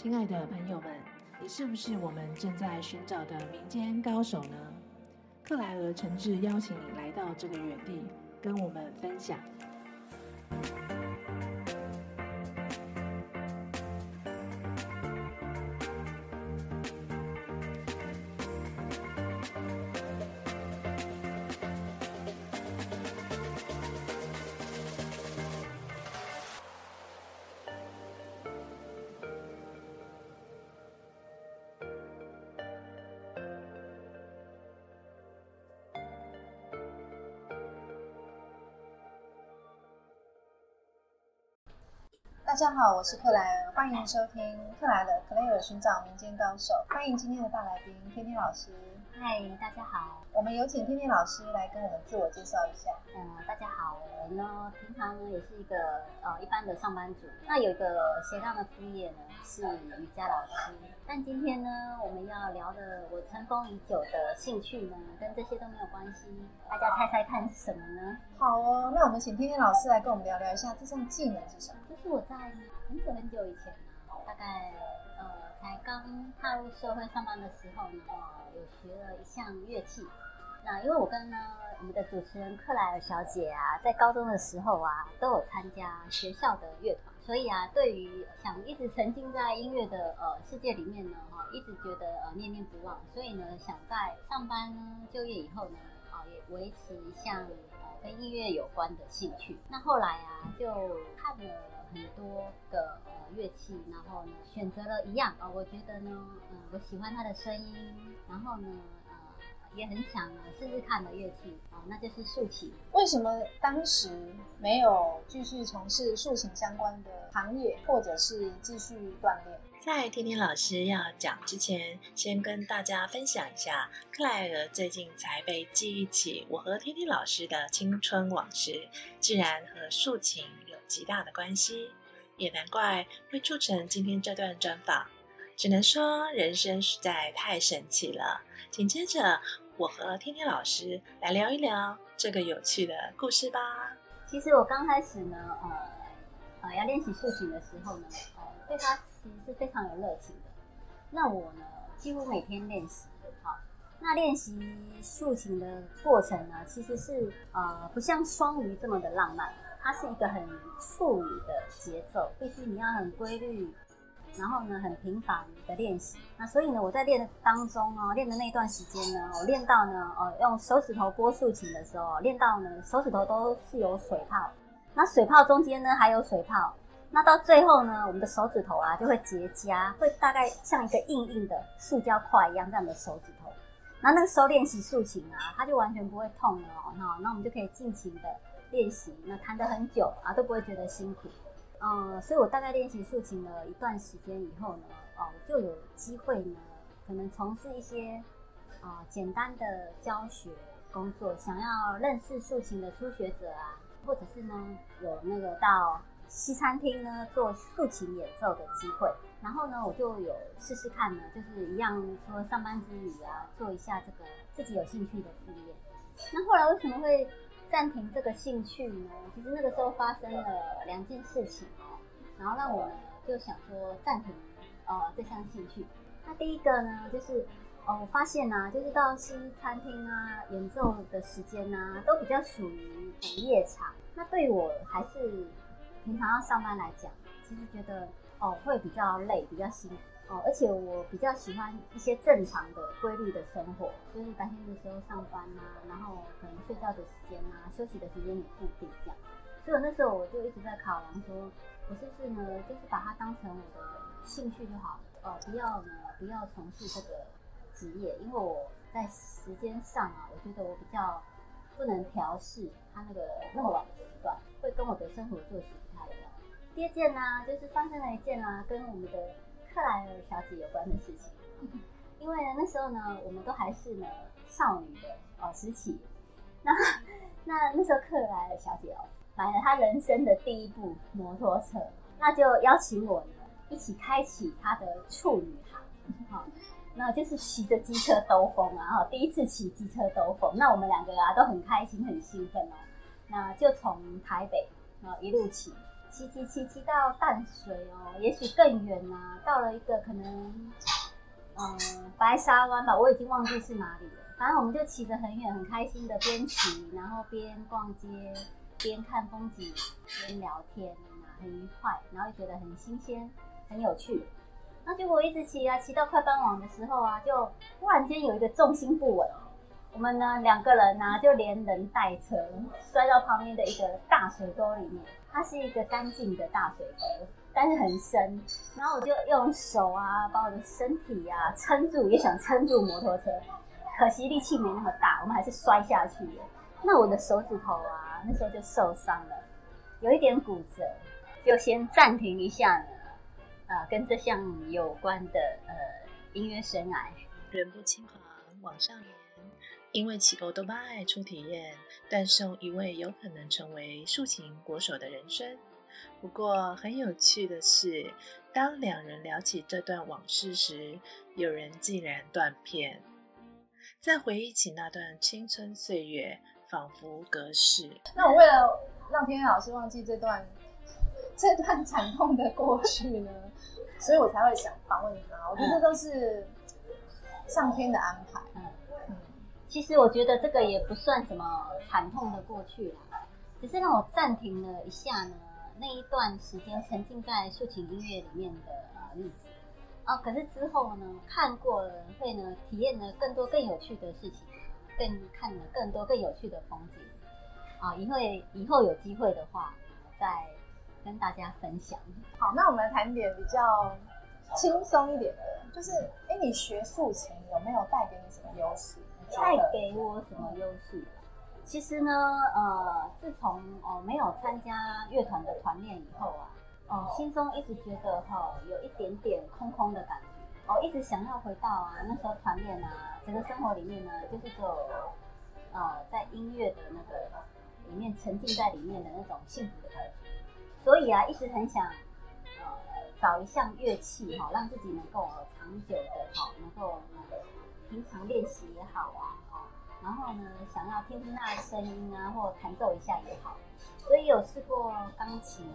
亲爱的朋友们，你是不是我们正在寻找的民间高手呢？克莱尔诚挚邀请你来到这个园地，跟我们分享。家好，我是克莱尔，欢迎收听克莱的克莱尔寻找民间高手。欢迎今天的大来宾天天老师。嗨，大家好。我们有请天天老师来跟我们自我介绍一下。嗯，大家好，我呢平常呢也是一个呃一般的上班族，那有一个斜杠的副业呢是瑜伽老师。但今天呢我们要聊的我尘封已久的兴趣呢，跟这些都没有关系。大家猜猜看是什么呢？好哦，那我们请天天老师来跟我们聊聊一下这项技能是什么。就是我在很久很久以前呢，大概呃才刚踏入社会上班的时候呢，呃有学了一项乐器。那因为我跟呢我们的主持人克莱尔小姐啊，在高中的时候啊，都有参加学校的乐团，所以啊，对于想一直沉浸在音乐的呃世界里面呢，哈，一直觉得呃念念不忘，所以呢，想在上班呢就业以后呢，啊也维持一项呃跟音乐有关的兴趣。那后来啊，就看了很多的呃乐器，然后呢选择了一样啊、我觉得呢，嗯、我喜欢它的声音，然后呢，也很想呢试试看的乐器啊、那就是竖琴。为什么当时没有继续从事竖琴相关的行业，或者是继续锻炼？在天天老师要讲之前，先跟大家分享一下，克莱尔最近才被记忆起我和天天老师的青春往事，竟然和竖琴有极大的关系，也难怪会促成今天这段专访。只能说人生实在太神奇了。紧接着，我和天天老师来聊一聊这个有趣的故事吧。其实我刚开始呢，呃呃要练习竖琴的时候呢，呃对它其实是非常有热情的。那我呢，几乎每天练习。好，那练习竖琴的过程呢，其实是呃不像双鱼这么的浪漫，它是一个很处理的节奏，必须你要很规律。然后呢，很频繁的练习。那所以呢，我在练的当中哦，练的那段时间呢，我练到呢，呃，用手指头拨竖琴的时候，练到呢，手指头都是有水泡。那水泡中间呢，还有水泡。那到最后呢，我们的手指头啊，就会结痂，会大概像一个硬硬的塑胶块一样这样的手指头。那那个时候练习竖琴啊，它就完全不会痛了哦。那那我们就可以尽情的练习，那弹得很久啊，都不会觉得辛苦。嗯，所以我大概练习竖琴了一段时间以后呢，哦，就有机会呢，可能从事一些啊、简单的教学工作，想要认识竖琴的初学者啊，或者是呢有那个到西餐厅呢做竖琴演奏的机会，然后呢我就有试试看呢，就是一样说上班之余啊，做一下这个自己有兴趣的副业。那后来为什么会暂停这个兴趣呢？其实那个时候发生了两件事情哦，然后让我们就想说暂停呃这项兴趣。那第一个呢，就是哦我发现呢、就是到西餐厅啊演奏的时间呢、都比较属于午夜场。那对我还是平常要上班来讲，其实觉得哦会比较累，比较辛苦。哦，而且我比较喜欢一些正常的、规律的生活，就是白天的时候上班啊，然后可能睡觉的时间啊，休息的时间也固定这样。所以我那时候我就一直在考量说，我是不是呢，就是把它当成我的兴趣就好了，呃，不要呢，不要从事这个职业，因为我在时间上啊，我觉得我比较不能调试它那个那么晚的时段，会跟我的生活作息不太一样。第二件呢、就是发生了一件啊，跟我们的克莱尔小姐有关的事情。因为呢，那时候呢，我们都还是呢少女的哦时期。那那那时候克莱尔小姐哦，买了她人生的第一部摩托车，那就邀请我呢一起开启她的处女行。好、那就是骑着机车兜风啊，哈，第一次骑机车兜风，那我们两个啊都很开心，很兴奋哦。那就从台北啊一路骑，骑骑骑骑到淡水哦，也许更远呐，到了一个可能嗯白沙湾吧，我已经忘记是哪里了。反正我们就骑得很远，很开心的边骑，然后边逛街，边看风景，边聊天啊，很愉快，然后觉得很新鲜，很有趣。那结果一直骑啊，骑到快傍晚的时候啊，就突然间有一个重心不稳，我们呢两个人呢就连人带车摔到旁边的一个大水沟里面。它是一个干净的大水沟，但是很深。然后我就用手啊把我的身体啊撑住，也想撑住摩托车。可惜力气没那么大，我们还是摔下去了。那我的手指头啊，那时候就受伤了，有一点骨折，就先暂停一下呢。啊，跟这项有关的呃音乐生涯，人不轻狂枉少年，因为起勾都巴爱初体验，断送一位有可能成为竖琴国手的人生。不过很有趣的是，当两人聊起这段往事时，有人竟然断片。再回忆起那段青春岁月，仿佛隔世。那我为了让天天老师忘记这段这段惨痛的过去呢，所以我才会想访问他。我觉得都是上天的安排。其实我觉得这个也不算什么惨痛的过去啦，只是让我暂停了一下呢。那一段时间沉浸在竖琴音乐里面的呃日子。啊，可是之后呢，看过了会呢，体验了更多更有趣的事情，更看了更多更有趣的风景。啊，以后以后有机会的话，再跟大家分享。好，那我们来谈点比较轻松一点的，就是哎，你学竖琴有没有带给你什么优势？带给我什么优势？其实呢，呃，自从哦没有参加乐团的团练以后啊。哦，心中一直觉得哈有一点点空空的感觉，哦，一直想要回到啊那时候团练啊，整个生活里面呢，就是有呃在音乐的那个里面沉浸在里面的那种幸福的感觉，所以啊，一直很想呃找一项乐器哈，让自己能够长久的哈，能够平常练习也好啊，哦，然后呢想要听听那声音啊，或弹奏一下也好，所以有试过钢琴。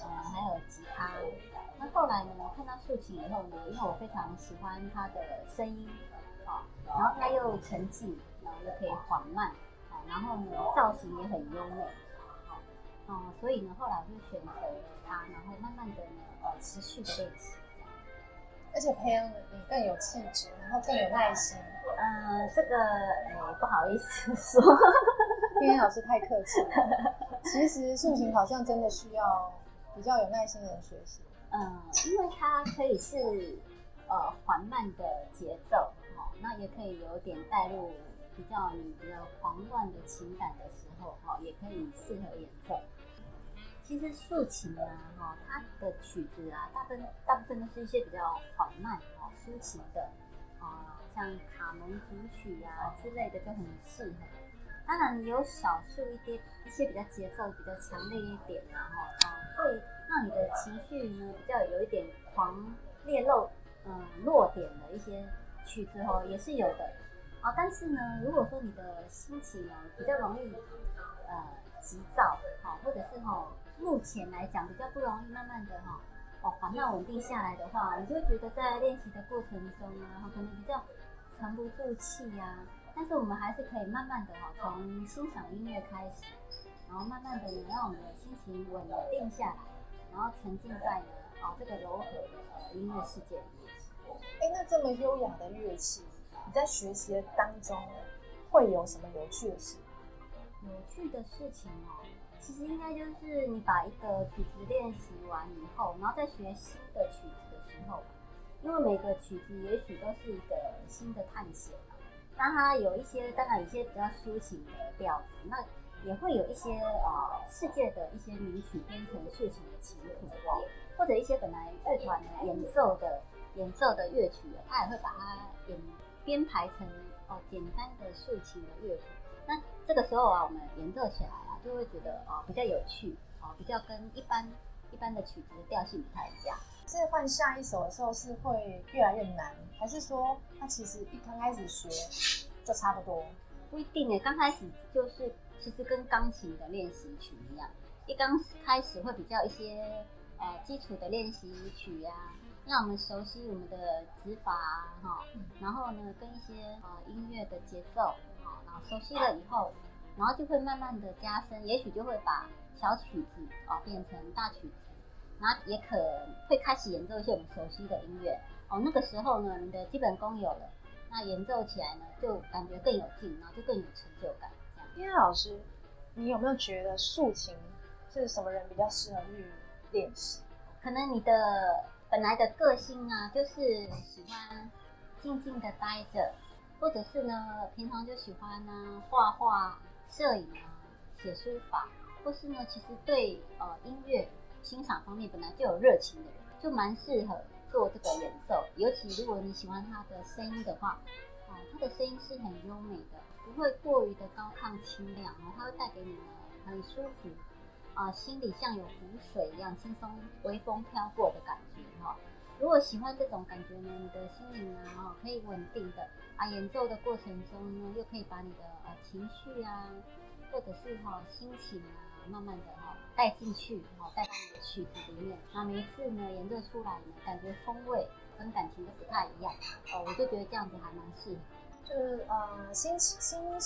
呃，还有吉他。那后来呢？看到竖琴以后呢，因为我非常喜欢它的声音，啊，然后它又沉静，然后又可以缓慢，啊，然后呢，造型也很优美，嗯，所以呢，后来我就选择它，然后慢慢的呢，呃，持续的练习，而且培养你更有气质，然后更有耐心。嗯，这个哎，不好意思说，天 天老师太客气了。其实塑形好像真的需要。比较有耐心的人学习，嗯，因为它可以是呃缓慢的节奏，哦，那也可以有点带入比较你比较狂乱的情感的时候，哈，也可以适合演奏。其实竖琴啊，哈，它的曲子啊，大部分大部分都是一些比较缓慢、哈抒情的，啊，像卡农组曲啊之类的就很适合。当然，有少数一些一些比较节奏比较强烈一点的，哈。会让你的情绪呢比较有一点狂烈漏，嗯，弱点的一些曲子哦，也是有的啊。但是呢，如果说你的心情呢比较容易呃急躁，好，或者是哈目前来讲比较不容易慢慢的哈哦缓慢稳定下来的话，你就会觉得在练习的过程中啊，可能比较沉不住气呀。但是我们还是可以慢慢的哈从欣赏音乐开始。然后慢慢的呢，让我们的心情稳定下来，然后沉浸在呢啊这个柔和的音乐世界里面。哎，那这么优雅的乐器，你在学习的当中会有什么有趣的事？有趣的事情哦，其实应该就是你把一个曲子练习完以后，然后再学新的曲子的时候，因为每个曲子也许都是一个新的探险嘛。当它有一些，当然有一些比较抒情的调子，那。也会有一些呃世界的一些名曲编成抒情的琴谱哦，或者一些本来乐团演奏的演奏的乐曲，他也会把它演编排成哦简单的竖琴的乐谱。那这个时候啊，我们演奏起来啊，就会觉得哦比较有趣哦，比较跟一般一般的曲子的调性不太一样。是换下一首的时候是会越来越难，还是说他其实一刚开始学就差不多？不一定诶，刚开始就是。其实跟钢琴的练习曲一样，一刚开始会比较一些呃基础的练习曲啊，让我们熟悉我们的指法啊，哈，然后呢跟一些呃音乐的节奏，好，然后熟悉了以后，然后就会慢慢的加深，也许就会把小曲子哦变成大曲子，然后也可会开始演奏一些我们熟悉的音乐，哦，那个时候呢，你的基本功有了，那演奏起来呢就感觉更有劲，然后就更有成就感，这样。天天老师，你有没有觉得竖琴是什么人比较适合去练习？可能你的本来的个性啊，就是喜欢静静的待着，或者是呢，平常就喜欢呢画画、摄影啊、写书法，或是呢，其实对呃音乐欣赏方面本来就有热情的人，就蛮适合做这个演奏。尤其如果你喜欢他的声音的话，哦，他的声音是很优美的，不会过于的高亢清亮哦，它会带给你很舒服。啊，心里像有湖水一样轻松，微风飘过的感觉哈。如果喜欢这种感觉呢，你的心灵啊，哈，可以稳定的啊，演奏的过程中呢，又可以把你的呃情绪啊，或者是哈心情啊，慢慢的哈带进去，哈带到你的曲子里面。那每一次呢演奏出来呢，感觉风味跟感情都不太一样哦，我就觉得这样子还蛮适合。就是呃心心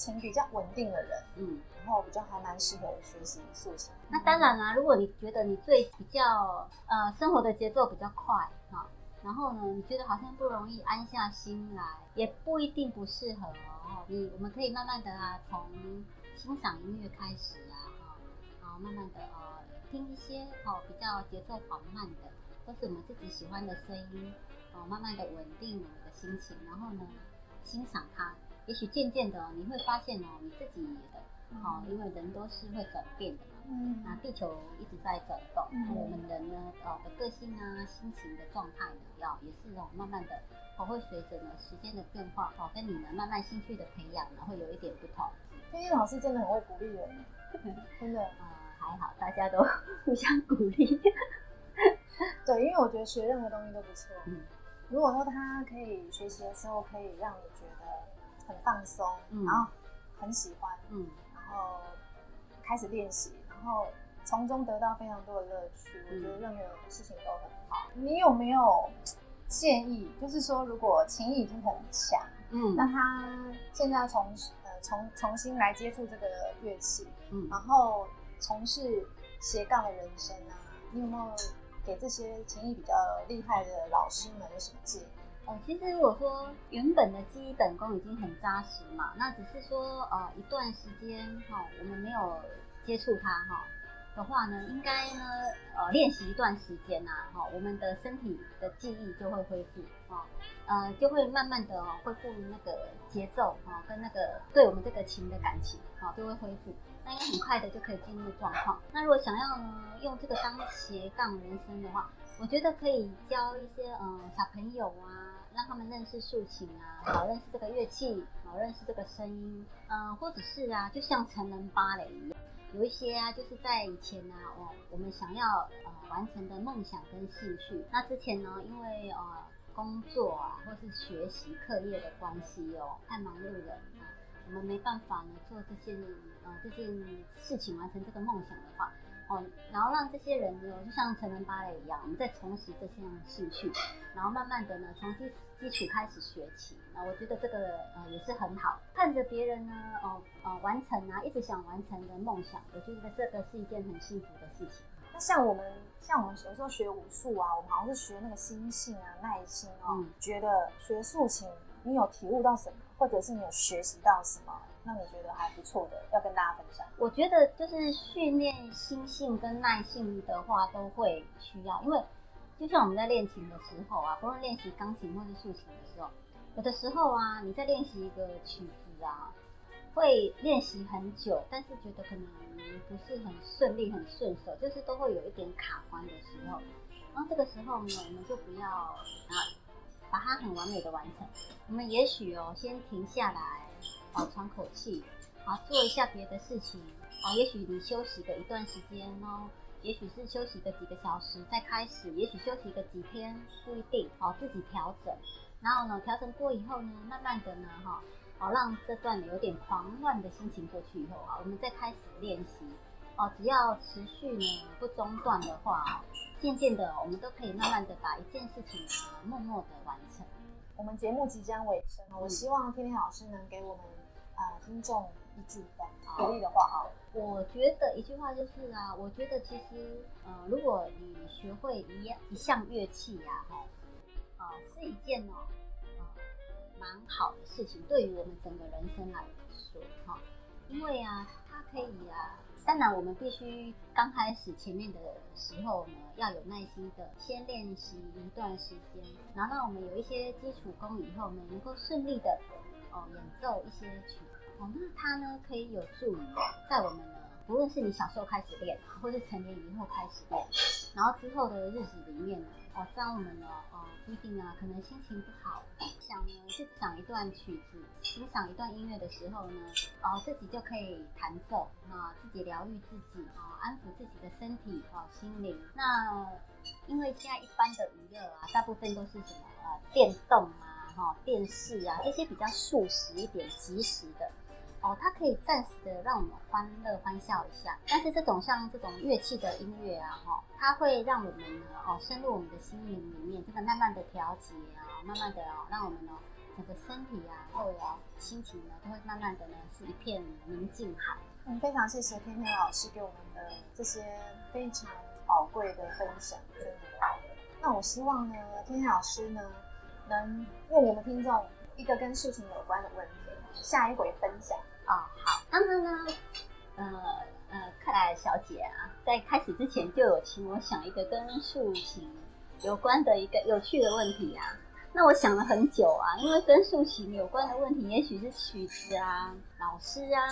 情比较稳定的人，嗯，然后比较还蛮适合学习竖琴。那当然啦、如果你觉得你最比较呃生活的节奏比较快哈，然后呢，你觉得好像不容易安下心来，也不一定不适合哦。你我们可以慢慢的啊，从欣赏音乐开始啊，哈，然后慢慢的呃听一些哦比较节奏缓慢的，或是我们自己喜欢的声音，哦，慢慢的稳定我们的心情，然后呢欣赏它。也许渐渐的、哦，你会发现哦，你自己的哦，因为人都是会转变的嘛。嗯那地球一直在转动，嗯那我们人呢，呃的个性啊、心情的状态呢，要也是哦，慢慢的，哦会随着呢时间的变化，哦跟你呢慢慢兴趣的培养呢，会有一点不同。天天老师真的很会鼓励人，真的。呃，还好，大家都 互相鼓励。对，因为我觉得学任何东西都不错。嗯如果说他可以学习的时候，可以让你觉得很放松，嗯然后很喜欢，嗯，然后开始练习，然后从中得到非常多的乐趣，我觉得任何事情都很好。你有没有建议？就是说，如果琴艺已经很强，嗯那他现在重呃重重新来接触这个乐器，嗯然后从事斜杠的人生啊，你有没有给这些琴艺比较厉害的老师们有什么建议？哦，其实如果说原本的基本功已经很扎实嘛，那只是说呃一段时间哈、我们没有接触它哈、的话呢，应该呢呃练习一段时间呐、哈、我们的身体的记忆就会恢复哈、呃就会慢慢的恢复那个节奏哈、跟那个对我们这个琴的感情哈、就会恢复。那应该很快的就可以进入状况。那如果想要呢用这个当斜杠人生的话，我觉得可以教一些呃小朋友啊，让他们认识竖琴啊，好认识这个乐器，好认识这个声音，嗯，或者是啊，就像成人芭蕾一样，有一些啊，就是在以前呢、哦，我们想要呃完成的梦想跟兴趣，那之前呢，因为呃工作啊或是学习课业的关系哦，太忙碌了，我们没办法呢做这件呃这件事情，完成这个梦想的话。哦，然后让这些人呢，就像成人芭蕾一样，我们再重拾这项兴趣，然后慢慢的呢，从基基础开始学起。那我觉得这个呃也是很好，看着别人呢，哦呃完成啊，一直想完成的梦想，我觉得这个是一件很幸福的事情。那像我们，像我们有时候学武术啊，我们好像是学那个心性啊、耐心哦。嗯觉得学竖琴，你有体悟到什么，或者是你有学习到什么，让你觉得还不错的，要跟大家分享。我觉得就是训练心性跟耐性的话，都会需要，因为就像我们在练琴的时候啊，不论练习钢琴或是竖琴的时候，有的时候啊，你在练习一个曲子啊，会练习很久，但是觉得可能不是很顺利、很顺手，就是都会有一点卡关的时候。然后这个时候呢，我们就不要啊，把它很完美的完成。我们也许哦，先停下来，啊，喘口气，好，做一下别的事情，啊，也许你休息个一段时间哦，也许是休息个几个小时再开始，也许休息个几天，不一定，哦，自己调整。然后呢，调整过以后呢，慢慢的呢，哈、好让这段有点狂乱的心情过去以后啊，我们再开始练习。哦，只要持续呢不中断的话哦，渐渐的我们都可以慢慢的把一件事情呢默默的完成。我们节目即将尾声，我希望天天老师能给我们呃听众一句话，鼓励的话啊。我觉得一句话就是啊，我觉得其实呃，如果你学会一样一项乐器呀，哈，啊，是一件哦，呃，蛮好的事情，对于我们整个人生来说，哈，因为啊，它可以啊。当然，我们必须刚开始前面的时候呢，要有耐心的先练习一段时间，然后让我们有一些基础功以后呢，能够顺利的哦演奏一些曲哦，那它呢可以有助于在我们呢，不论是你小时候开始练，或是成年以后开始练，然后之后的日子里面呢，哦，当我们呢，哦，不一定啊，可能心情不好，想呢去想一段曲子，欣赏一段音乐的时候呢，哦，自己就可以弹奏，啊，自己疗愈自己，啊，安抚自己的身体，啊，心灵。那因为现在一般的娱乐啊，大部分都是什么呃电动啊，哈，电视啊，这些比较速食一点、即时的。哦，它可以暂时的让我们欢乐欢笑一下，但是这种像这种乐器的音乐啊，哈，它会让我们呢，哦，深入我们的心灵里面，这个慢慢的调节啊，慢慢的哦，让我们呢，整个身体啊，或者心情呢，都会慢慢的呢，是一片宁静海。嗯，非常谢谢天天老师给我们的这些非常宝贵的分享，真的。那我希望呢，天天老师呢，能为我们听众一个跟事情有关的问题，下一回分享。哦，好。刚刚呢，呃呃，克莱小姐啊，在开始之前就有请我想一个跟竖琴有关的一个有趣的问题啊。那我想了很久啊，因为跟竖琴有关的问题，也许是曲子啊、老师啊，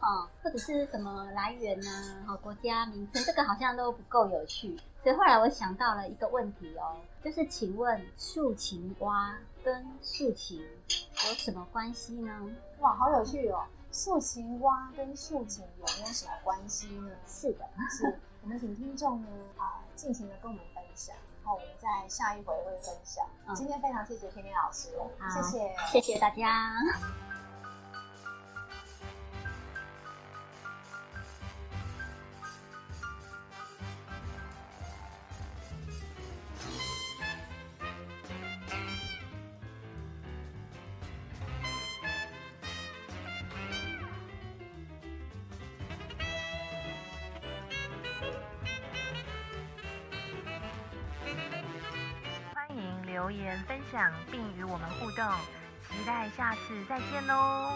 哦，或者是什么来源呐，哦，国家名称，这个好像都不够有趣。所以后来我想到了一个问题哦，就是请问竖琴蛙跟竖琴有什么关系呢？哇，好有趣哦！竖琴蛙跟竖琴有没有什么关系呢？是的，是 我们请听众呢啊尽情的跟我们分享，然后我们在下一回会分享。今天非常谢谢天天老师，谢谢谢谢大家。留言分享并与我们互动，期待下次再见喽！